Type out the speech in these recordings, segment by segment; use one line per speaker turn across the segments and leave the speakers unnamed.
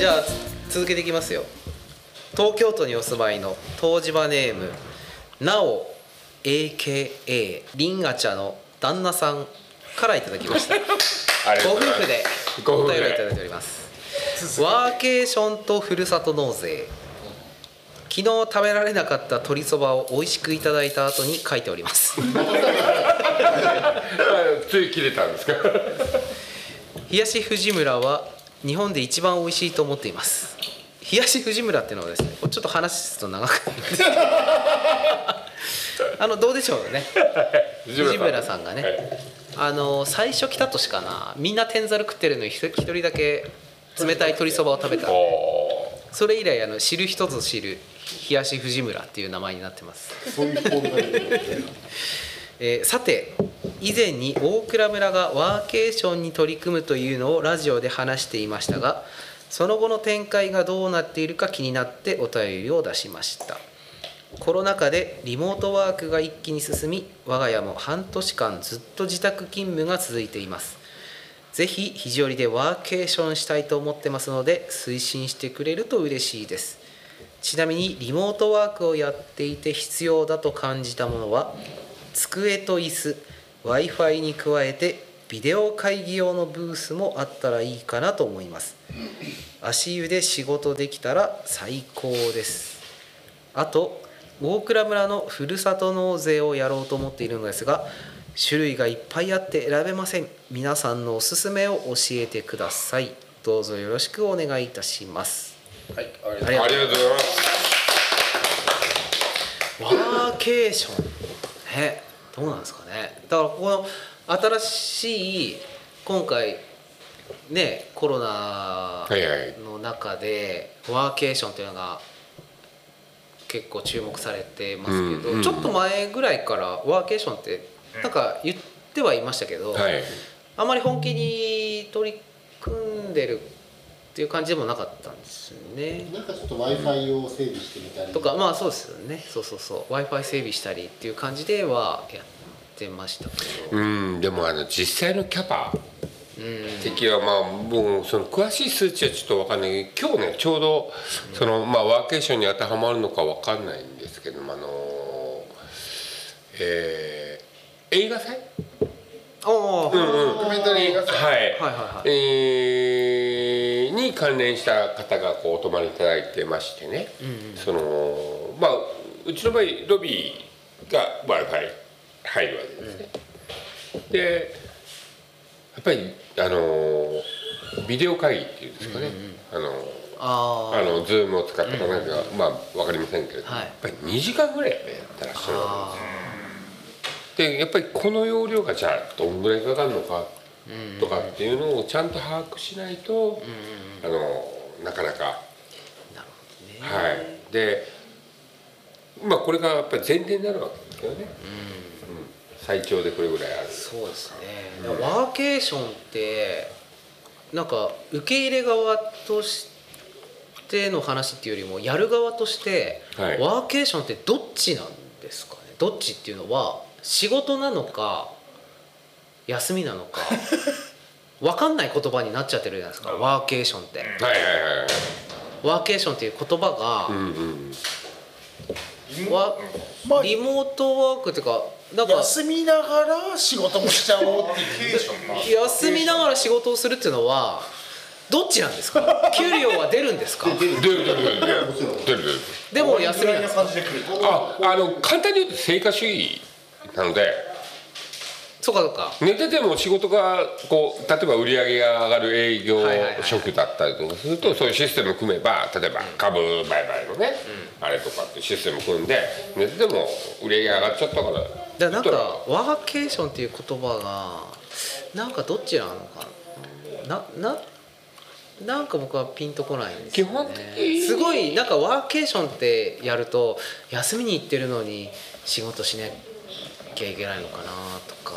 じゃあ続けていきますよ。東京都にお住まいの湯治場ネームなお AKA リンガチャの旦那さんからいただきました。ご夫婦でお便りいただいております。ワーケーションとふるさと納税。昨日食べられなかった鶏そばを美味しくいただいた後に書いております。
あ つい切れたんですか？
冷やし藤村は日本で一番美味しいと思っています。冷やし藤村っていうのはですねちょっと話すと長くなるんですけど。あのどうでしょうね。藤村さん。がね、
はい。
あの最初来た年かなみんな天ざる食ってるのに一一人だけ冷たい鶏そばを食べた。
お
それ以来あの知る人ぞ知る冷やし藤村っていう名前になってます。えーさて以前に大倉村がワーケーションに取り組むというのをラジオで話していましたがその後の展開がどうなっているか気になってお便りを出しました。コロナ禍でリモートワークが一気に進み我が家も半年間ずっと自宅勤務が続いています。ぜひ肘折でワーケーションしたいと思ってますので推進してくれると嬉しいです。ちなみにリモートワークをやっていて必要だと感じたものは机と椅子。W i f i に加えてビデオ会議用のブースもあったらいいかなと思います。足湯で仕事できたら最高です。あと大倉村のふるさと納税をやろうと思っているのですが種類がいっぱいあって選べません。皆さんのおすすめを教えてください。どうぞよろしくお願いいたします。
はいありがとう
ございます。
ワーケーション。ねどうなんですかね。だからこの新しい今回ねコロナの中でワーケーションっていうのが結構注目されてますけど、ちょっと前ぐらいからワーケーションってなんか言ってはいましたけど、
はい。
あまり本気に取り組んでるっていう感じでもなかったんですよね。
なんかちょっと w i f i を整備してみたり。
とかまあそうですよね。そうそうそう。w i f i 整備したりっていう感じではやってましたけど。
うん。でもあの実際のキャパ
うん
的はまあもうその詳しい数値はちょっと分かんない。けど今日ねちょうどそのまあワーケーションに当てはまるのか分かんないんですけどもあのえー映画祭？
ああ、はい
ドキュメンタリー映画祭
はい
はいはい。
えーに関連した方がこうお泊まりいただいてましてね、そのまあうちの場合ロビーが w i f i 入るわけですね、でやっぱりあのビデオ会議っていうんですかね、あの
あ
あのズームを使ったかなんか、まあ分かりませんけれども、
はい。
やっぱり2時間ぐらいやってらっしゃるわ
あ
けですでやっぱりこの容量がじゃあどんぐらいかかるのかとかっていうのをちゃんと把握しないと、あのなかなか。
なるほどね。
はい。でまあこれがやっぱり前提になるわけですよね、うん。最長でこれぐらいある。
そうですね、ワーケーションってなんか受け入れ側としての話っていうよりもやる側として、
はい。
ワーケーションってどっちなんですかね？どっちっていうのは仕事なのか休みなのか。分かんない言葉になっちゃってるじゃないですか。ワーケーションって。
はいはいはいはい。
ワーケーションっていう言葉が、
うんうん
わ
まあ
リモートワークっていうかなんか
休みながら仕事もしちゃおうっていう
休みながら仕事をするっていうのはどっちなんですか？給料は出るんですか？
出る出る出る。出る出る出る。出る
でも休み
ああの簡単に言うと成果主義なので
そうかそうか。
寝てても仕事がこう例えば売り上げが上がる営業職だったりとかするとそういうシステム組めば例えば株売買のね、あれとかってシステム組んで寝てても売り上げ上がっちゃったから。
だからなんかワーケーションっていう言葉がなんかどっちなのかな。なななんか僕はピンとこないんですよ、ね、
基本的に。
すごいなんかワーケーションってやると休みに行ってるのに仕事しなきゃいけないのかなとか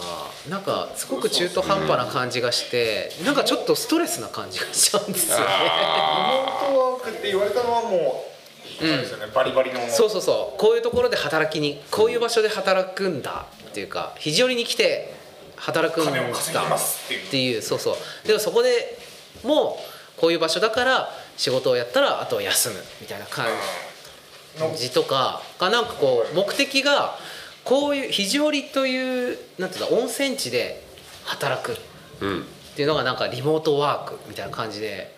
なんかすごく中途半端な感じがしてなんかちょっとストレスな感じがしちゃうんですよね。
あ
リモートワークって言われたのはもう、バリバリの。
そうそうそう。こういうところで働きにこういう場所で働くんだっていうか肘折に来て働くんだ
っていう。
そうそう。でもそこでもうこういう場所だから仕事をやったらあとは休むみたいな感じとかがなんかこう目的がこういう肘折というなんていうんだ温泉地で働く。っ
うん。
ていうのがなんかリモートワークみたいな感じで。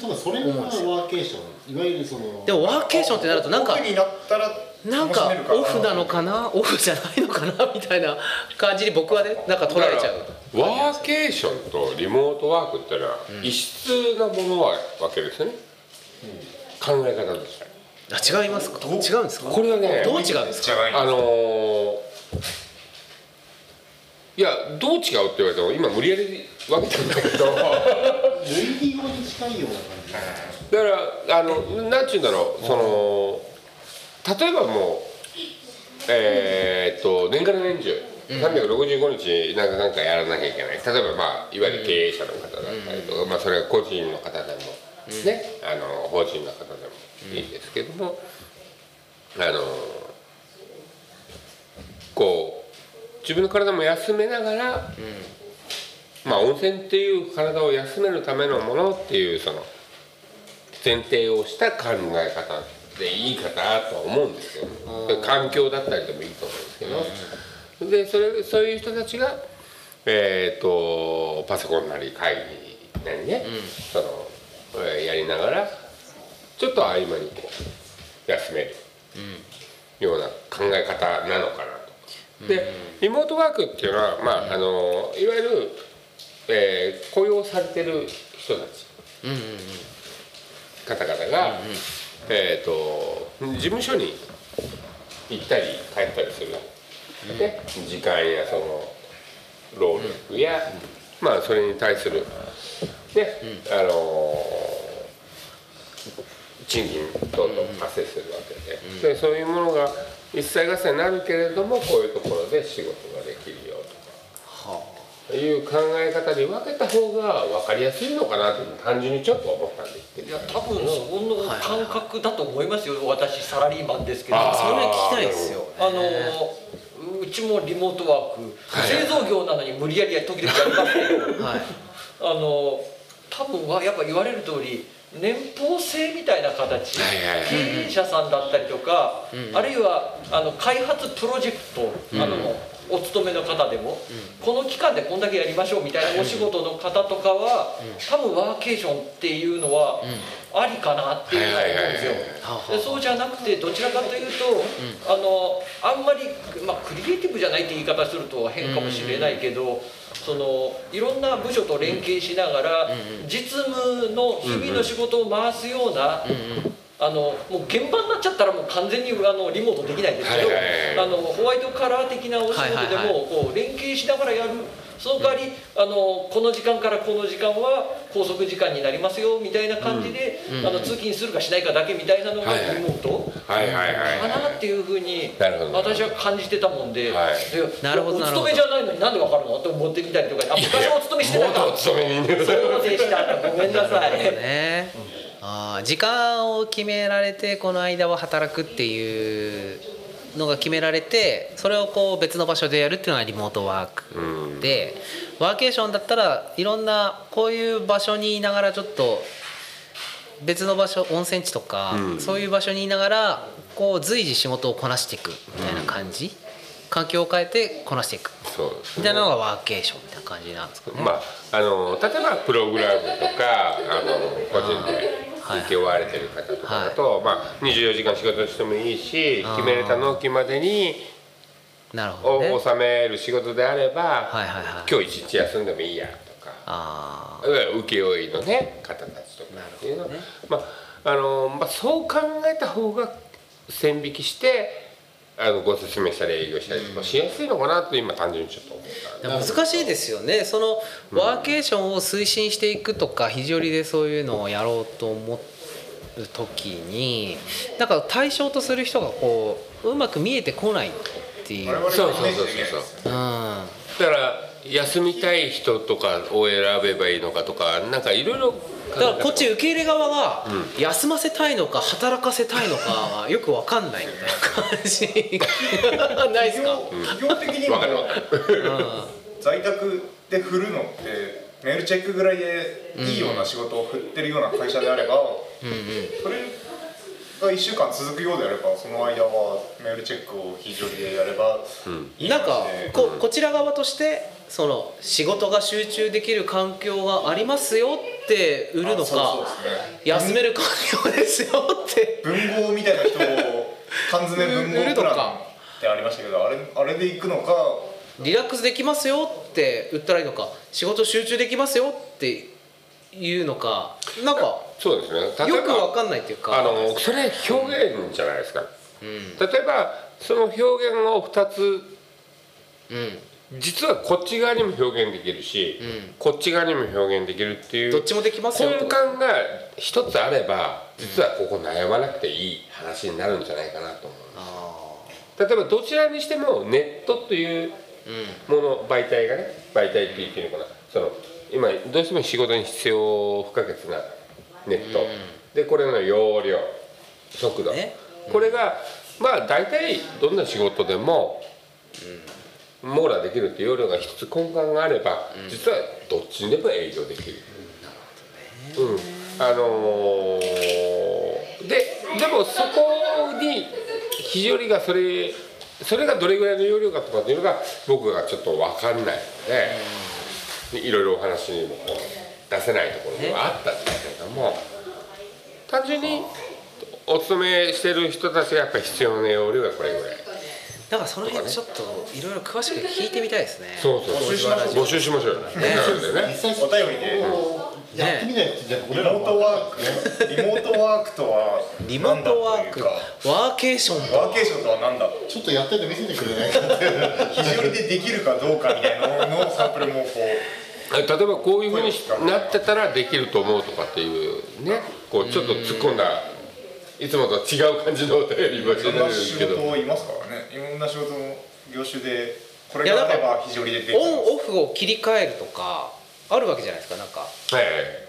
多分それがワーケーションいわゆるその
でもワーケーションってなるとなんか
オフになったら
なんか
楽しめるか
オフなのかな？オフじゃないのかな？みたいな感じに僕はねなんか捉えちゃう。
ワーケーションとリモートワークってのは異質なものはわけですよね、考え方として
あ違いますか？違うんですか？
これはね
どう違うんですか？
あのーいやどう違うって言われても今無理やり分けたんだけど。だか
類義語に近いような感じ
らあのなんちゅうんだろうその例えばもうえーっと年から年中365日なんかなんかやらなきゃいけない。例えばまあいわゆる経営者の方だったりとか、まあ、それは個人の方でも、ねあの法人の方でもいいんですけども、あのこう自分の体も休めながら、まあ温泉っていう体を休めるためのものっていうその前提をした考え方でいいかなとは思うんですけど環境だったりでもいいと思うんですけど、でそれそういう人たちが、えー、とパソコンなり会議なりね、そのえーやりながらちょっと合間にこう休めるような考え方なのかなと。でリモートワークっていうのは、まあ、あのいわゆる、えー雇用されてる人たち。方々が、えー、と事務所に行ったり帰ったりする、で時間やその労力や、まあそれに対する、ね。あの賃金等々発生するわけで,、でそういうものが一切合切になるけれどもこういうところで仕事ができるよとか。いう考え方に分けた方が分かりやすいのかなと単純にちょっと思ったんですけど。
いや多分そこの感覚だと思いますよ私サラリーマンですけど。
それ聞きたいですよ
あのうちもリモートワーク。製造業なのに無理やり時々やりますけど。
はい。
あの多分はやっぱ言われる通り年俸制みたいな形。経営者さんだったりとか、あるいはあの開発プロジェクト、あのお勤めの方でも、この期間でこんだけやりましょうみたいなお仕事の方とかは、多分ワーケーションっていうのはありかなっていうのは思うんですよ。でそうじゃなくてどちらかというと、あのあんまり、まあ、クリエイティブじゃないって言い方すると変かもしれないけど、そのいろんな部署と連携しながら、実務の日々の仕事を回すような、あのもう現場になっちゃったらもう完全にあのリモートできないですけど、あのホワイトカラー的なお仕事でもこう連携しながらやるその代わりあのこの時間からこの時間は拘束時間になりますよみたいな感じで、あの通勤するかしないかだけみたいなのが
はいはい。
リモート。
はいはいはい
かなっていうふうに
なるほど。
私は感じてたもんで,で、
はい。
なるほど
お
なるほど
勤めじゃないのになんでわかるのって思ってみたりとかあ昔お勤めしてた。かそうでした。ごめんなさい。
ね。あー時間を決められてこの間は働くっていうのが決められてそれをこう別の場所でやるっていうのがリモートワークでワーケーションだったらいろんなこういう場所にいながらちょっと別の場所温泉地とか、そういう場所にいながらこう随時仕事をこなしていくみたいな感じ、環境を変えてこなしていく。みたいなのがワーケーションみたいな感じなんですかね。
まああの例えばプログラムとかあの個人で請け負われてる方とかだと、まあ、24時間仕事してもいいし決めれた納期までに
なるほどね。
お納める仕事であれば、
はいはいはい。
今日一日休んでもいいやとか
あ
請負のね方たちとかっていうの。は、まああのまあ、そう考えた方が線引きしてあのご説明したり営業したりとかしやすいのかなと今単純にちょっと思った
あ。でも難しいですよね。そのワーケーションを推進していくとか、肘折でそういうのをやろうと思う時に、なんか対象とする人がこううまく見えてこないっていう。
そうそうそう
できないです
そうだから休みたい人とかを選べばいいのかとかなんかいろいろ
だからこっち受け入れ側が休ませたいのか働かせたいのかはよくわかんないみたいな感じないですか？
基本的にも
わかるわかる。
在
在宅で振るのってメールチェックぐらいでいいような仕事を振ってるような会社であれば、それが1週間続くようであればその間はメールチェックを非常にでやればいい
なんか
で
ここちら側としてその仕事が集中できる環境がありますよって売るのか
ね。
休める環境ですよって。
文豪みたいな人を缶詰文豪プランってありましたけどあれあれで行くのか。
リラックスできますよって売ったらいいのか。仕事集中できますよっていうのかなんか
そうですね。
よくわかんないっていうか。
あのそれ表現じゃないですか、
うん。
例えばその表現を2つ
うん。
実はこっち側にも表現できるし、
うん。
こっち側にも表現できるっていう
どっちもできますよ。
根幹が一つあれば実はここ悩まなくていい話になるんじゃないかなと思う。
あ
例えばどちらにしてもネットというもの媒体がね媒体って言っていいのかな。その今どうしても仕事に必要不可欠なネット、でこれの容量速度、
ね
これがまあ大体どんな仕事でも、網羅できるっていう容量が一つ根幹があれば、実はどっちにでも営業できる。うん、あのーででもそこに非常にがそれそれがどれぐらいの容量かとかっていうのが僕がちょっと分かんないので、いろいろお話にもこう出せないところがあったんですけれども、単純にお勤めしてる人たちがやっぱり必要な容量がこれぐらい。
なんかその辺ちょっといろいろ詳しく聞いてみたいですね。
そうそう
募集しましょう。
募集しましょうよ。ね。
実際
お便りで
やってみないとじゃあ
リモートワークリモートワーク。とは
リモートワーク
何だという
ワーケーション
か。ワーケーションとは何だ
ちょっとやってて見せてくれない？かって
非常にでできるかどうかみたいなののサンプルもこう。
例えばこういうふうになってたらできると思うとかっていうね。こうちょっと突っ込んだいつもと違う感じのお便りばっ
いろん
かりになる
な仕
けど
事をいますからね。いろんな仕事の業種でこれがあれば非常にででき
オンオフを切り替えるとかあるわけじゃないですかなんか。
はいはい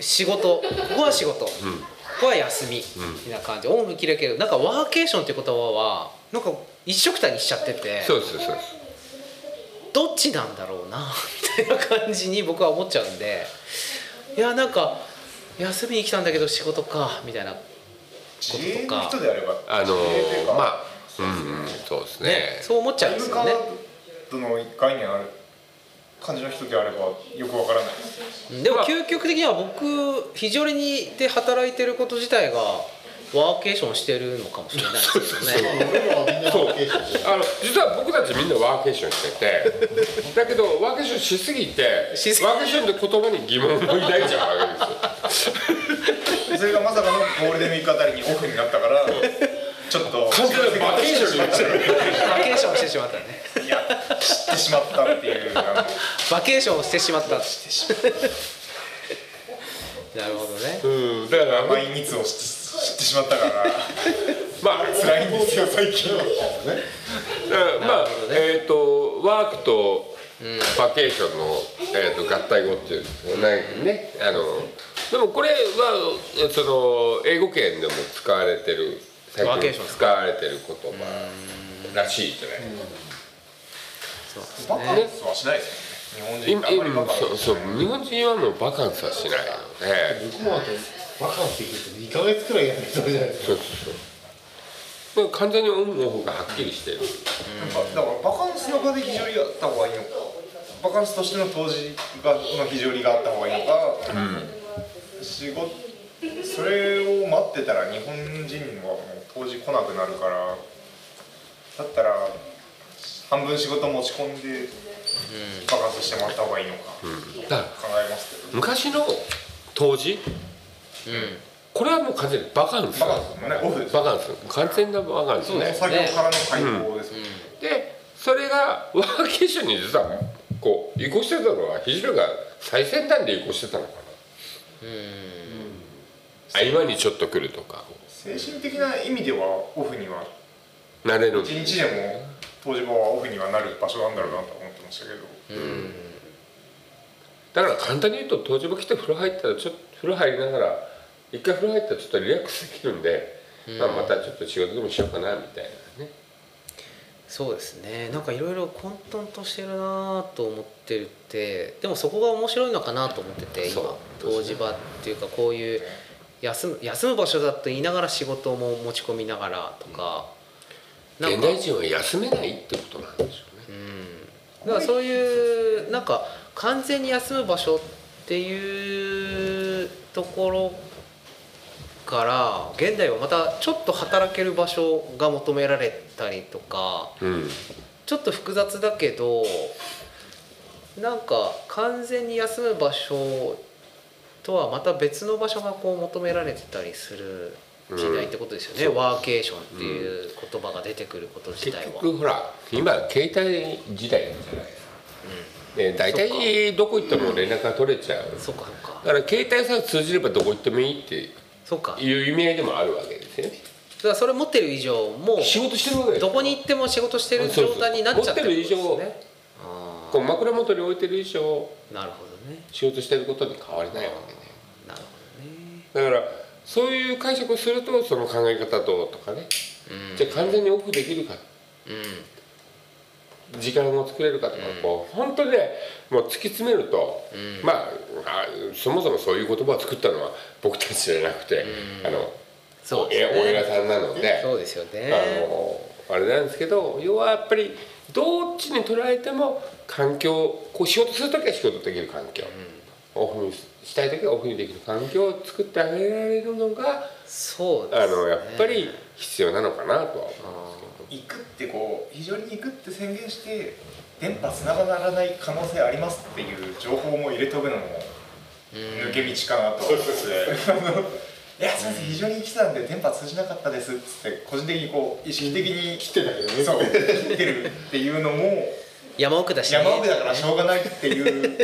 仕事。ここは仕事、ここは休み、みたいな感じ。オンオフ切れるけどなんかワーケーションっていう言葉はなんか一緒くたにしちゃってて。
そうですそうです
どっちなんだろうなみたいな感じに僕は思っちゃうんで。いやなんか休みに来たんだけど仕事かみたいな
自営の人であれば
あの
自営というか。
まあうんうんそうですね。
ねそう思っちゃうんですよね。
の概念ある感じの人であればよくわからないです。
でも究極的には僕非常にで働いてること自体がワーケーションしてるのかもしれないですけどね。
俺らはみんなワーケーションしてる
あの実は僕たちみんなワーケーションしててだけどワーケーションしすぎて
しすぎ
ワーケーションって言葉に疑問を抱いちゃうわけですよ。
それがまさかのゴールデンウィークあたりにオフになったからちょっと
完全にバケーションになっちゃう。
バケーションしてしまったね。
いや知ってしまったっていう
バケーションをしてしまったなるほどね。
うん。だから
甘い蜜を知って知ってしまったから。
まあ
辛いんですよ最近
ね
だからまあ、えっ、とワークとバケーションの、えー、と合体語っていうんですよね。ねあのでもこれはえその英語圏でも使われてる最近使われてる言葉らしいじゃない
バカンスはしないですよね。日本人あんまりバ
今
カンス
そうそう日本人はもうバカンスはしないので。
僕もあとバカンス行くと2ヶ月くらいやじゃないですか
そうそう。そう完全にオンオフがはっきりしてる。
だからバカンスの場で非常にあった方がいいのかバカンスとしての当時がの非常にがあった方がいいのか、仕事それを待ってたら日本人はもう当時来なくなるからだったら半分仕事持ち込んでバカンスしてもらった方がいいのか考えますけど、
昔の当時？これはもう完全にバカンス。
バカンスもねオフです
バカンス。完全なバカンスね。
作業からの解放です。もん。ね
でそれがワーケーションに実はこう移行してたのは非常が最先端で移行してたのかな合間にちょっと来るとか。
精神的な意味ではオフには
慣れる
一日でも当時場はオフにはなる場所なんだろうなと思ってましたけど、
だから簡単に言うと当時場来て風呂入ったらちょっと風呂入りながら一回風呂入ったらちょっとリラックスできるんで、まあ、またちょっと仕事でもしようかなみたいなね。
そうですね。なんかいろいろ混沌としてるなと思ってるってでもそこが面白いのかなと思ってて
そう
今湯治場っていうかこういう休む休む場所だと言いながら仕事も持ち込みながらとかなんか。
現代人は休めないってことなんでしょうね。
だからそういうなんか完全に休む場所っていうところから現代はまたちょっと働ける場所が求められたりとか
うん。
ちょっと複雑だけどなんか完全に休む場所とはまた別の場所がこう求められてたりする時代ってことですよね、
うん
ワーケーションっていう言葉が出てくること自
結
体は。
局ほら今携帯時代じゃないですか、で大体どこ行っても連絡が取れちゃう。
そうかそうか。
だから携帯さえ通じればどこ行ってもいいって
そうか
いう意味合いでもあるわけですよね。
だからそれ持ってる以上もう
仕事してるわけ
どこに行っても仕事してる状態になっちゃってるですね。あ
こう枕元に置いてる以上
ーなるほどね。
仕事してることに変わりないわけだからそういう解釈をするとその考え方どうとかね
うん。
じゃあ完全にオフできるか。
うん。
時間を作れるかとか、こう本当にねもう突き詰めると、
うん。
まああそもそもそういう言葉を作ったのは僕たちじゃなくて、
うん。
あの
そうですね。
お偉さんなので
そうですよね。
あのあれなんですけど要はやっぱりどっちに捉えても環境こう仕事する時は仕事できる環境、オフにしたい時はオフにできる環境を作ってあげられるのが
そうですね。
あのやっぱり必要なのかなとは思うんです
行くってこう非常に行くって宣言して電波つながらない可能性ありますっていう情報も入れとくのも抜け道かなと。思っていやすいません非常に来てたんで電波通じなかったですっつって個人的にこう意識的に
来てたけどね。
そう切ってるっていうのも
山奥だしね。
山奥だからしょうがないっていう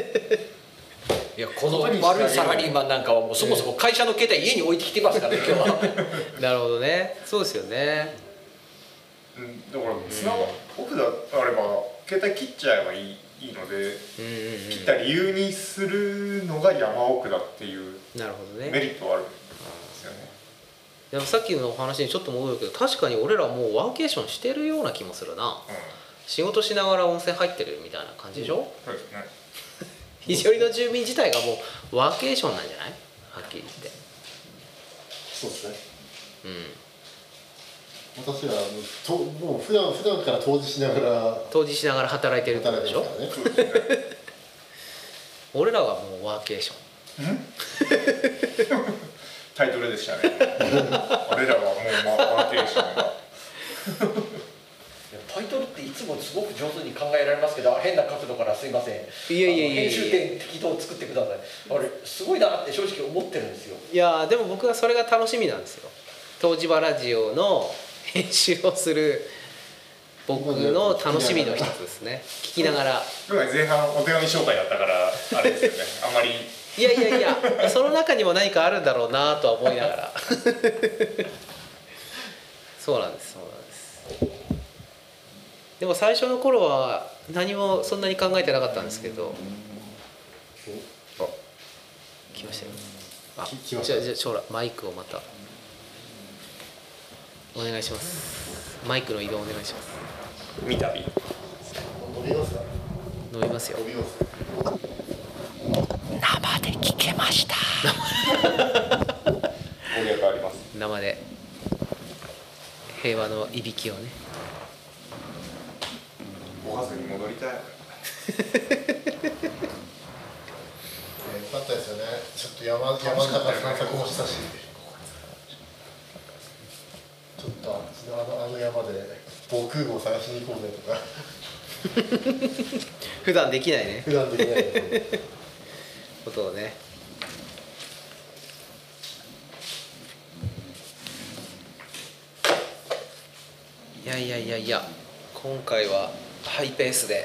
いやこの悪いサラリーマンなんかはもうそもそも会社の携帯家に置いてきてますからね今日は。
なるほどね。そうですよね。
うん。だからつながオフであれば携帯切っちゃえばいいいいので
うんうんうん。
切った理由にするのが山奥だっていう
なるほどね。
メリットはあるんですよね。
でもさっきのお話にちょっと戻るけど確かに俺らもうワーケーションしてるような気もするな。
うん。
仕事しながら温泉入ってるみたいな感じでしょ？
そうですね
肘折の住民自体がもうワーケーションなんじゃない？はっきり言って。
そうですね。
うん。
私らもうともう普段普段から当時しながら
当時しながら働いてるってことでしょ？
ね。
俺らはもうワーケーション。
タイトルでしたね。俺らはもう、まあ、ワーケーションが
タイトルっていつもすごく上手に考えられますけど変な角度からすいません。
いやいやいや
編集点適当作ってください。あれすごいなって正直思ってるんですよ。
いやーでも僕はそれが楽しみなんですよ。東芝ラジオの編集をする僕の楽しみの一つですね。聞きながら。
今回前半お手紙紹介だったからあれですよね。あんまり。
いやいやいや。その中にも何かあるんだろうなとは思いながら。そうなんですそうなんですでも最初の頃は何もそんなに考えてなかったんですけど。あ来ましたよ。あ
き来ました。
じゃあじゃあ将来マイクをまた。お願いします。マイクの移動お願いします。
見たび。
伸びますか
伸びますよ。
伸びます
生で聞けました。
攻略あります。
生で。平和のいびきをね
ごはずに戻りたい。
かったですよね。ちょっと山山散策もしたし。ちょっとあっちのあのあの山で防空壕探しに行こうぜとか。
普段できないね。
普段できないこと
をね。いやいやいやいや今回はハイペースで。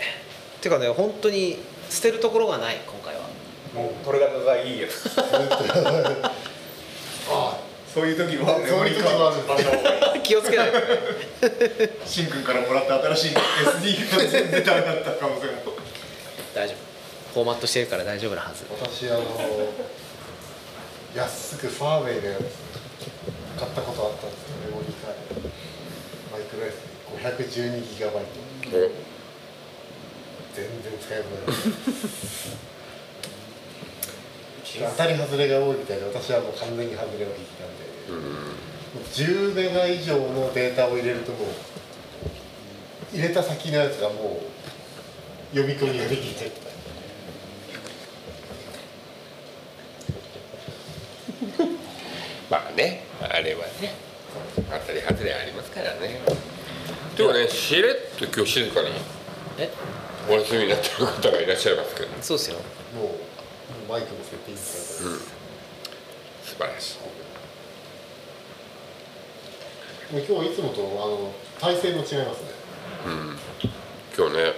てかね本当に捨てるところがない今回は。
もう取れ高がいいやつ あそういう時は
そういう時はあるんです
場所がいい
気をつけないとね。
しんくんからもらった新しい SD が全然ダメだった可能性も
大丈夫。フォーマットしてるから大丈夫なはず。
私あの安くファーウェイで買ったことあったんですよ。メモリーカード。マイクロ SD512 ギガバイト。
お。
全然使えない 当たり外れが多いみたいで私はもう完全に外れを引いたんで、10メガ以上のデータを入れるともう入れた先のやつがもう読み込みができて
まあねあれはね。当たり外れありますからねでもねしれっと今日静かに
え？
お休みになってる方がいらっしゃいますけど。
そうですよ。
もうもうマイクのセッティングされて
素晴らしい。
もう今日いつもとあの体勢も違いますね。
今日ね。
ね。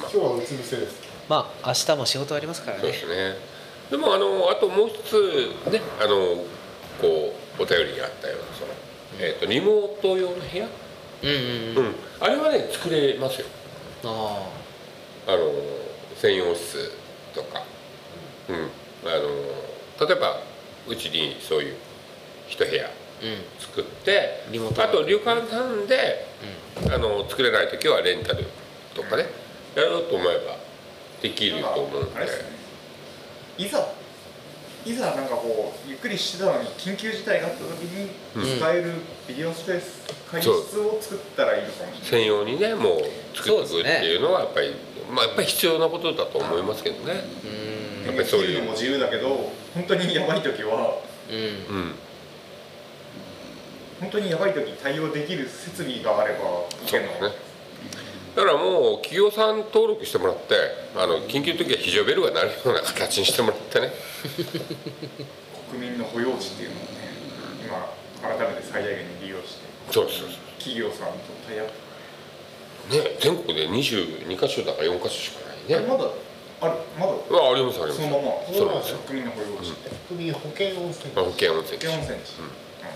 まあ。
今日はうつ伏せです。
まあ明日も仕事ありますから
そう
ね
ですね。でもあのあともう一つねあのこうお便りにあったようなその、えー、とリモート用の部屋、
うんうんうん。
うん、あれはね作れますよ。
あ
あ。の専用室とか、うん、あの例えばうちにそういう一部屋作って
リモート
あと旅館さんで、あの作れない時はレンタルとかね。やろうと思えばできると思うんで。
いざいざなんかこうゆっくりしてたのに緊急事態があった時に使えるビデオスペース会議室を作ったらいいのかもしれない。
専用にねもう作っていくっていうのはやっぱり、まあやっぱり必要なことだと思いますけどね。
うん。
やっぱりそういう
のも自由だけど本当にやばい時は
うん。
うん。
本当にやばい時に対応できる設備があればいけるの
ねだからもう企業さん登録してもらってあの緊急の時は非常ベルが鳴るような形にしてもらってね。
国民の保養地っていうのをね今改めて最大限に利用して
そうですそうです。
企業さんとタイアップ。
ね全国で22箇所だか4箇所しかないね。
えまだある？まだ？
あありますあります。
そのまま？
そうなんですよ。
国民の保養地って。
国保健温泉
まあ保健温泉
保健温泉地。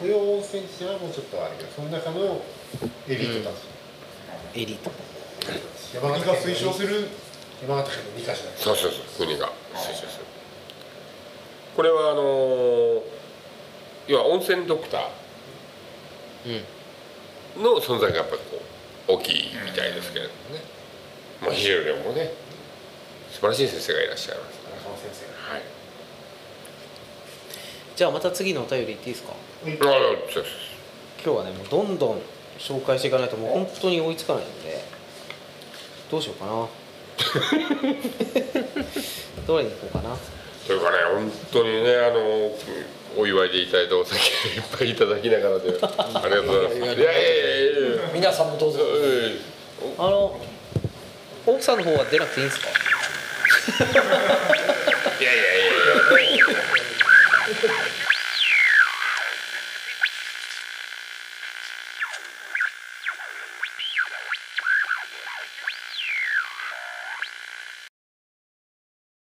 保養温泉地はもうちょっとあるけどその中のエリートたち、
エリート
山
国が推奨する
山形県の2カ所
そうそうそう国が推奨する。これはあのー要は温泉ドクタ
うん
ーの存在がやっぱりこう大きいみたいですけれどもね、まあ非常にもね素晴らしい先生がいらっしゃいます。から
中野先生。
はい。
じゃあまた次のお便りいっていいですか？
うです。
今日はねもうどんどん紹介していかないともう本当に追いつかないのでどうしようかな。どれに行こうかな。
というかね本当にねあのお祝いでいただいたお酒 いっぱいいただきながらでありがとうございます。いやいやいやいや
皆さんもどうぞ。
え
あの奥さんの方は出なくていいんですか？